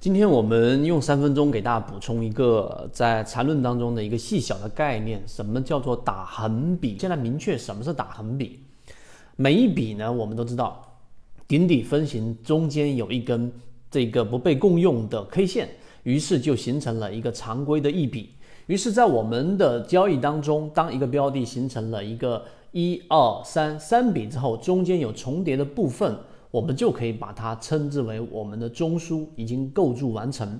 今天我们用三分钟给大家补充一个在缠论当中的一个细小的概念，什么叫做打横笔？现在明确什么是打横笔。每一笔呢，我们都知道顶底分型中间有一根这个不被共用的 K 线，于是就形成了一个常规的一笔。于是，在我们的交易当中，当一个标的形成了一个一二三三笔之后，中间有重叠的部分。我们就可以把它称之为我们的中枢已经构筑完成，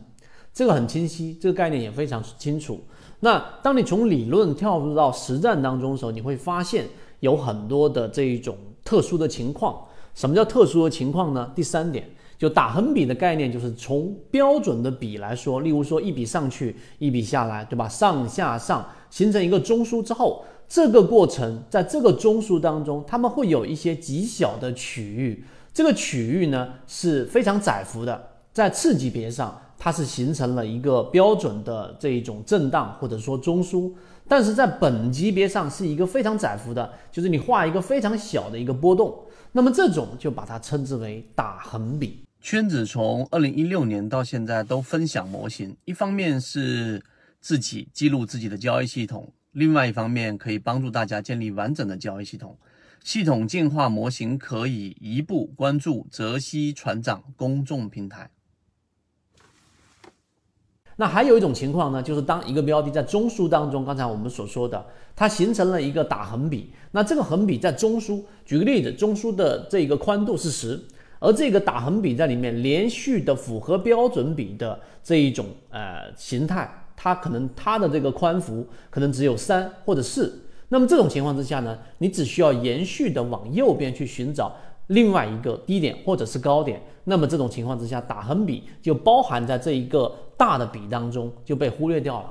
这个很清晰，这个概念也非常清楚。那当你从理论跳入到实战当中的时候，你会发现有很多的这一种特殊的情况。什么叫特殊的情况呢？第三点，就打横笔的概念，就是从标准的笔来说，例如说一笔上去，一笔下来，对吧？上下上形成一个中枢之后，这个过程在这个中枢当中，他们会有一些极小的区域。这个区域呢是非常窄幅的，在次级别上，它是形成了一个标准的这一种震荡或者说中枢，但是在本级别上是一个非常窄幅的，就是你画一个非常小的一个波动，那么这种就把它称之为打横笔。圈子从二零一六年到现在都分享模型，一方面是自己记录自己的交易系统，另外一方面可以帮助大家建立完整的交易系统。系统进化模型可以一步关注泽西船长公众平台。那还有一种情况呢，就是当一个标的在中枢当中，刚才我们所说的，它形成了一个打横笔。那这个横笔在中枢，举个例子，中枢的这个宽度是十，而这个打横笔在里面连续的符合标准笔的这一种呃形态，它可能它的这个宽幅可能只有三或者四。那么这种情况之下呢，你只需要延续的往右边去寻找另外一个低点或者是高点。那么这种情况之下，打横比就包含在这一个大的比当中，就被忽略掉了。